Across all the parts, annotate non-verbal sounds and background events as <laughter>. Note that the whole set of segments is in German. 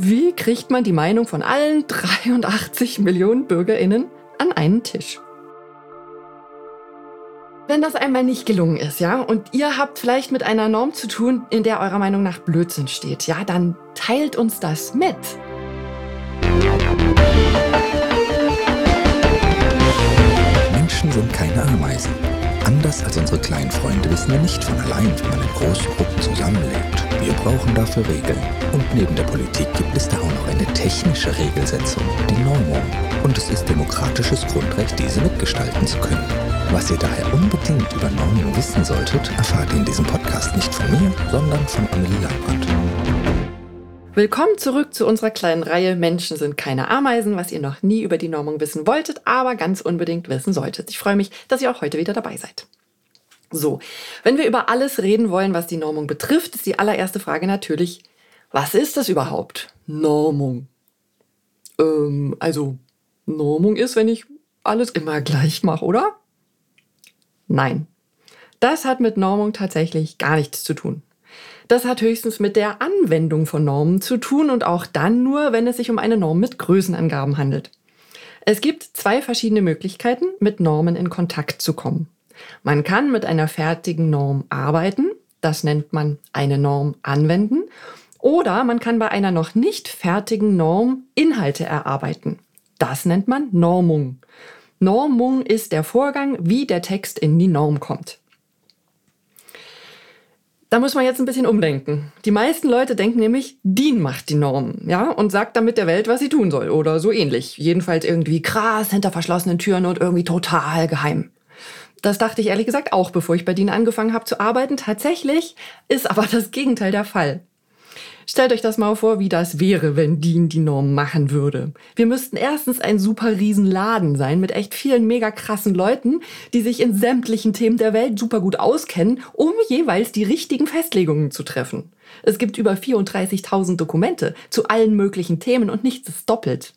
Wie kriegt man die Meinung von allen 83 Millionen Bürgerinnen an einen Tisch? Wenn das einmal nicht gelungen ist, ja, und ihr habt vielleicht mit einer Norm zu tun, in der eurer Meinung nach Blödsinn steht, ja, dann teilt uns das mit. Menschen sind keine Ameisen. Anders als unsere kleinen Freunde wissen wir nicht von allein, wie man in großen Gruppen zusammenlebt. Wir brauchen dafür Regeln. Und neben der Politik gibt es da auch noch eine technische Regelsetzung, die Normung. Und es ist demokratisches Grundrecht, diese mitgestalten zu können. Was ihr daher unbedingt über Normung wissen solltet, erfahrt ihr in diesem Podcast nicht von mir, sondern von Amelie Leiband. Willkommen zurück zu unserer kleinen Reihe Menschen sind keine Ameisen, was ihr noch nie über die Normung wissen wolltet, aber ganz unbedingt wissen solltet. Ich freue mich, dass ihr auch heute wieder dabei seid. So, wenn wir über alles reden wollen, was die Normung betrifft, ist die allererste Frage natürlich, was ist das überhaupt? Normung. Ähm, also, Normung ist, wenn ich alles immer gleich mache, oder? Nein. Das hat mit Normung tatsächlich gar nichts zu tun. Das hat höchstens mit der Anwendung von Normen zu tun und auch dann nur, wenn es sich um eine Norm mit Größenangaben handelt. Es gibt zwei verschiedene Möglichkeiten, mit Normen in Kontakt zu kommen. Man kann mit einer fertigen Norm arbeiten, das nennt man eine Norm anwenden, oder man kann bei einer noch nicht fertigen Norm Inhalte erarbeiten. Das nennt man Normung. Normung ist der Vorgang, wie der Text in die Norm kommt. Da muss man jetzt ein bisschen umdenken. Die meisten Leute denken nämlich, DIN macht die Norm, ja, und sagt damit der Welt, was sie tun soll oder so ähnlich. Jedenfalls irgendwie krass hinter verschlossenen Türen und irgendwie total geheim. Das dachte ich ehrlich gesagt auch, bevor ich bei DIN angefangen habe zu arbeiten. Tatsächlich ist aber das Gegenteil der Fall. Stellt euch das mal vor, wie das wäre, wenn DIN die Norm machen würde. Wir müssten erstens ein super riesen Laden sein mit echt vielen mega krassen Leuten, die sich in sämtlichen Themen der Welt super gut auskennen, um jeweils die richtigen Festlegungen zu treffen. Es gibt über 34.000 Dokumente zu allen möglichen Themen und nichts ist doppelt.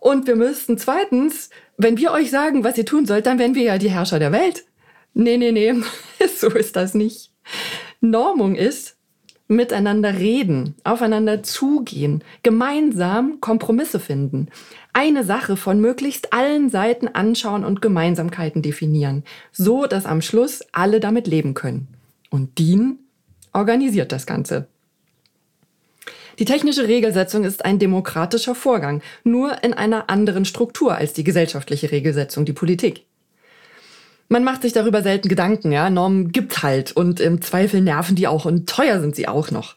Und wir müssten zweitens, wenn wir euch sagen, was ihr tun sollt, dann wären wir ja die Herrscher der Welt. Nee, nee, nee, <laughs> so ist das nicht. Normung ist, miteinander reden, aufeinander zugehen, gemeinsam Kompromisse finden, eine Sache von möglichst allen Seiten anschauen und Gemeinsamkeiten definieren, so dass am Schluss alle damit leben können. Und DIN organisiert das Ganze. Die technische Regelsetzung ist ein demokratischer Vorgang, nur in einer anderen Struktur als die gesellschaftliche Regelsetzung, die Politik. Man macht sich darüber selten Gedanken, ja. Normen gibt halt und im Zweifel nerven die auch und teuer sind sie auch noch.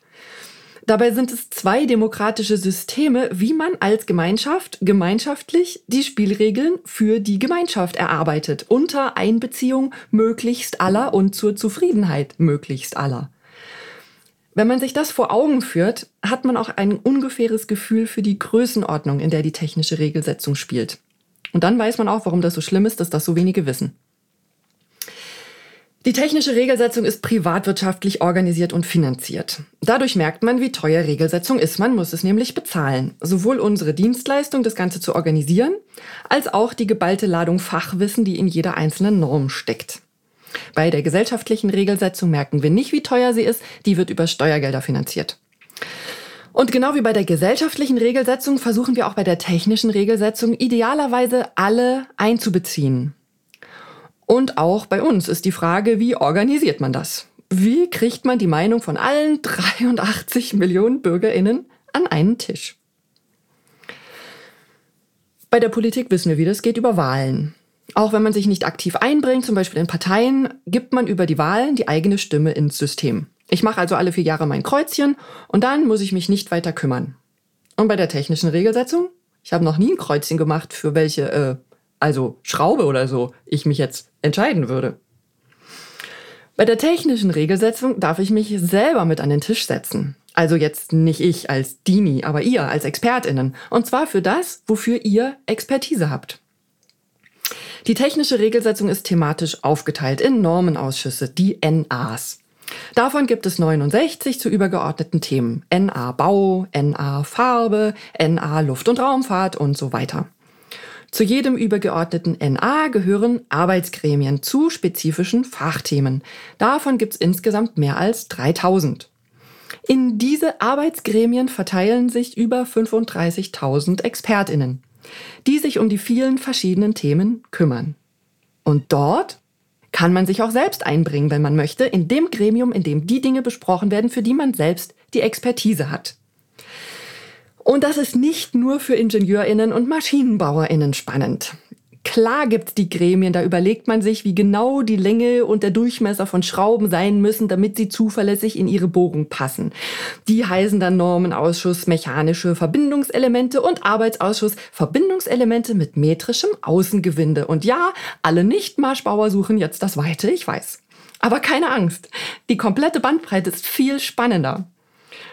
Dabei sind es zwei demokratische Systeme, wie man als Gemeinschaft gemeinschaftlich die Spielregeln für die Gemeinschaft erarbeitet, unter Einbeziehung möglichst aller und zur Zufriedenheit möglichst aller. Wenn man sich das vor Augen führt, hat man auch ein ungefähres Gefühl für die Größenordnung, in der die technische Regelsetzung spielt. Und dann weiß man auch, warum das so schlimm ist, dass das so wenige wissen. Die technische Regelsetzung ist privatwirtschaftlich organisiert und finanziert. Dadurch merkt man, wie teuer Regelsetzung ist. Man muss es nämlich bezahlen. Sowohl unsere Dienstleistung, das Ganze zu organisieren, als auch die geballte Ladung Fachwissen, die in jeder einzelnen Norm steckt. Bei der gesellschaftlichen Regelsetzung merken wir nicht, wie teuer sie ist. Die wird über Steuergelder finanziert. Und genau wie bei der gesellschaftlichen Regelsetzung versuchen wir auch bei der technischen Regelsetzung idealerweise alle einzubeziehen. Und auch bei uns ist die Frage, wie organisiert man das? Wie kriegt man die Meinung von allen <laughs> 83 Millionen Bürgerinnen an einen Tisch? Bei der Politik wissen wir, wie das geht über Wahlen. Auch wenn man sich nicht aktiv einbringt, zum Beispiel in Parteien, gibt man über die Wahlen die eigene Stimme ins System. Ich mache also alle vier Jahre mein Kreuzchen und dann muss ich mich nicht weiter kümmern. Und bei der technischen Regelsetzung? Ich habe noch nie ein Kreuzchen gemacht, für welche äh, also Schraube oder so, ich mich jetzt entscheiden würde. Bei der technischen Regelsetzung darf ich mich selber mit an den Tisch setzen. Also jetzt nicht ich als Dini, aber ihr als Expertinnen. Und zwar für das, wofür ihr Expertise habt. Die technische Regelsetzung ist thematisch aufgeteilt in Normenausschüsse, die NAs. Davon gibt es 69 zu übergeordneten Themen. NA Bau, NA Farbe, NA Luft- und Raumfahrt und so weiter. Zu jedem übergeordneten NA gehören Arbeitsgremien zu spezifischen Fachthemen. Davon gibt es insgesamt mehr als 3000. In diese Arbeitsgremien verteilen sich über 35.000 Expertinnen, die sich um die vielen verschiedenen Themen kümmern. Und dort kann man sich auch selbst einbringen, wenn man möchte, in dem Gremium, in dem die Dinge besprochen werden, für die man selbst die Expertise hat. Und das ist nicht nur für Ingenieurinnen und Maschinenbauerinnen spannend. Klar gibt's die Gremien, da überlegt man sich, wie genau die Länge und der Durchmesser von Schrauben sein müssen, damit sie zuverlässig in ihre Bohrung passen. Die heißen dann Normenausschuss mechanische Verbindungselemente und Arbeitsausschuss Verbindungselemente mit metrischem Außengewinde. Und ja, alle Nicht-Marschbauer suchen jetzt das Weite, ich weiß. Aber keine Angst, die komplette Bandbreite ist viel spannender.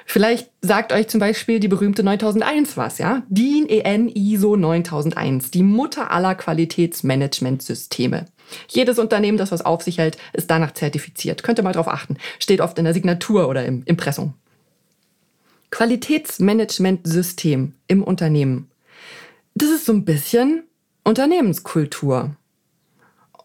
Vielleicht sagt euch zum Beispiel die berühmte 9001 was, ja? DIN EN ISO 9001, die Mutter aller Qualitätsmanagementsysteme. Jedes Unternehmen, das was auf sich hält, ist danach zertifiziert. Könnt ihr mal drauf achten. Steht oft in der Signatur oder im Impressum. Qualitätsmanagementsystem im Unternehmen. Das ist so ein bisschen Unternehmenskultur.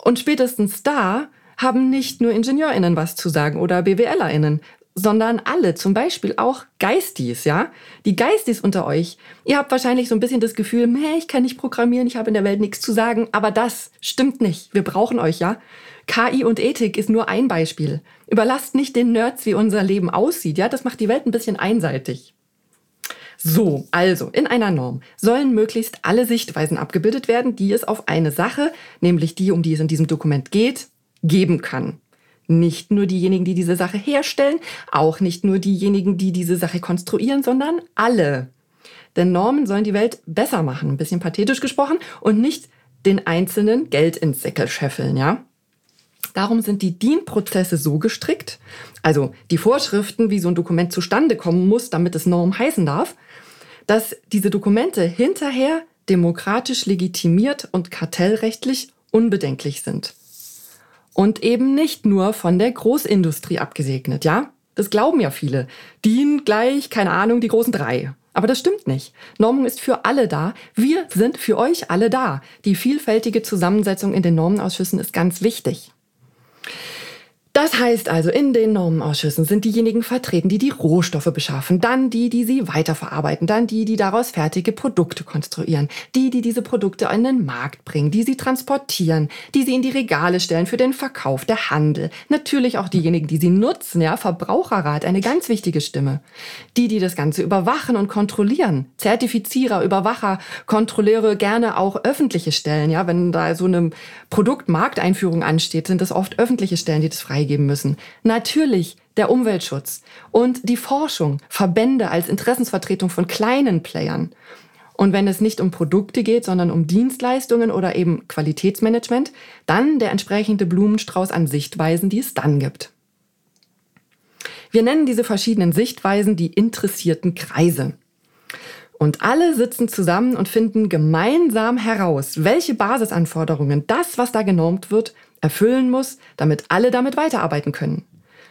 Und spätestens da haben nicht nur IngenieurInnen was zu sagen oder BWLerInnen, sondern alle, zum Beispiel auch Geistis, ja? Die Geistis unter euch. Ihr habt wahrscheinlich so ein bisschen das Gefühl, hey, ich kann nicht programmieren, ich habe in der Welt nichts zu sagen, aber das stimmt nicht. Wir brauchen euch, ja? KI und Ethik ist nur ein Beispiel. Überlasst nicht den Nerds, wie unser Leben aussieht, ja? Das macht die Welt ein bisschen einseitig. So, also in einer Norm sollen möglichst alle Sichtweisen abgebildet werden, die es auf eine Sache, nämlich die, um die es in diesem Dokument geht, geben kann. Nicht nur diejenigen, die diese Sache herstellen, auch nicht nur diejenigen, die diese Sache konstruieren, sondern alle. Denn Normen sollen die Welt besser machen, ein bisschen pathetisch gesprochen, und nicht den Einzelnen Geld ins Säckel scheffeln, ja? Darum sind die DIN-Prozesse so gestrickt, also die Vorschriften, wie so ein Dokument zustande kommen muss, damit es Norm heißen darf, dass diese Dokumente hinterher demokratisch legitimiert und kartellrechtlich unbedenklich sind. Und eben nicht nur von der Großindustrie abgesegnet, ja? Das glauben ja viele. DIN gleich, keine Ahnung, die großen drei. Aber das stimmt nicht. Normung ist für alle da. Wir sind für euch alle da. Die vielfältige Zusammensetzung in den Normenausschüssen ist ganz wichtig. Das heißt also, in den Normenausschüssen sind diejenigen vertreten, die die Rohstoffe beschaffen, dann die, die sie weiterverarbeiten, dann die, die daraus fertige Produkte konstruieren, die, die diese Produkte in den Markt bringen, die sie transportieren, die sie in die Regale stellen für den Verkauf, der Handel, natürlich auch diejenigen, die sie nutzen, ja, Verbraucherrat, eine ganz wichtige Stimme, die, die das Ganze überwachen und kontrollieren, Zertifizierer, Überwacher, Kontrolleure, gerne auch öffentliche Stellen, ja, wenn da so eine Produktmarkteinführung ansteht, sind das oft öffentliche Stellen, die das frei freigeben müssen. Natürlich der Umweltschutz und die Forschung, Verbände als Interessensvertretung von kleinen Playern. Und wenn es nicht um Produkte geht, sondern um Dienstleistungen oder eben Qualitätsmanagement, dann der entsprechende Blumenstrauß an Sichtweisen, die es dann gibt. Wir nennen diese verschiedenen Sichtweisen die interessierten Kreise. Und alle sitzen zusammen und finden gemeinsam heraus, welche Basisanforderungen das, was da genormt wird, erfüllen muss, damit alle damit weiterarbeiten können.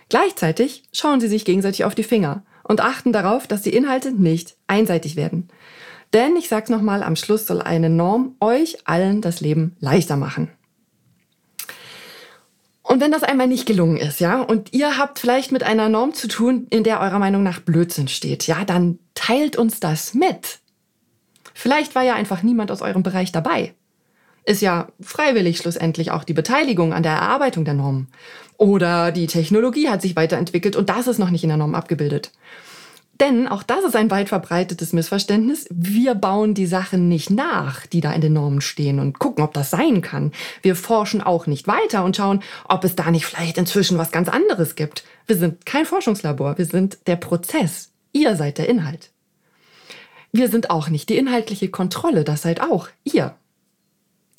Gleichzeitig schauen sie sich gegenseitig auf die Finger und achten darauf, dass die Inhalte nicht einseitig werden. Denn ich sag's nochmal, am Schluss soll eine Norm euch allen das Leben leichter machen. Und wenn das einmal nicht gelungen ist, ja, und ihr habt vielleicht mit einer Norm zu tun, in der eurer Meinung nach Blödsinn steht, ja, dann teilt uns das mit. Vielleicht war ja einfach niemand aus eurem Bereich dabei ist ja freiwillig schlussendlich auch die Beteiligung an der Erarbeitung der Normen. Oder die Technologie hat sich weiterentwickelt und das ist noch nicht in der Norm abgebildet. Denn auch das ist ein weit verbreitetes Missverständnis. Wir bauen die Sachen nicht nach, die da in den Normen stehen und gucken, ob das sein kann. Wir forschen auch nicht weiter und schauen, ob es da nicht vielleicht inzwischen was ganz anderes gibt. Wir sind kein Forschungslabor, wir sind der Prozess. Ihr seid der Inhalt. Wir sind auch nicht die inhaltliche Kontrolle, das seid auch ihr.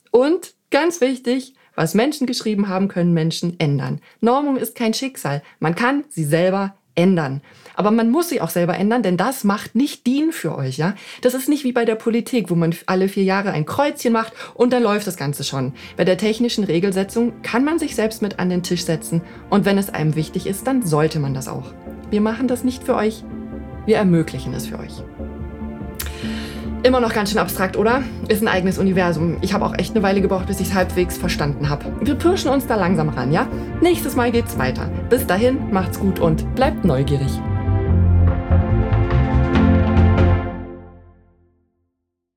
Und ganz wichtig, was Menschen geschrieben haben, können Menschen ändern. Normung ist kein Schicksal. Man kann sie selber ändern. Aber man muss sie auch selber ändern, denn das macht nicht DIN für euch, ja? Das ist nicht wie bei der Politik, wo man alle vier Jahre ein Kreuzchen macht und dann läuft das Ganze schon. Bei der technischen Regelsetzung kann man sich selbst mit an den Tisch setzen und wenn es einem wichtig ist, dann sollte man das auch. Wir machen das nicht für euch, wir ermöglichen es für euch. Immer noch ganz schön abstrakt, oder? Ist ein eigenes Universum. Ich habe auch echt eine Weile gebraucht, bis ich es halbwegs verstanden habe. Wir pirschen uns da langsam ran, ja? Nächstes Mal geht's weiter. Bis dahin, macht's gut und bleibt neugierig.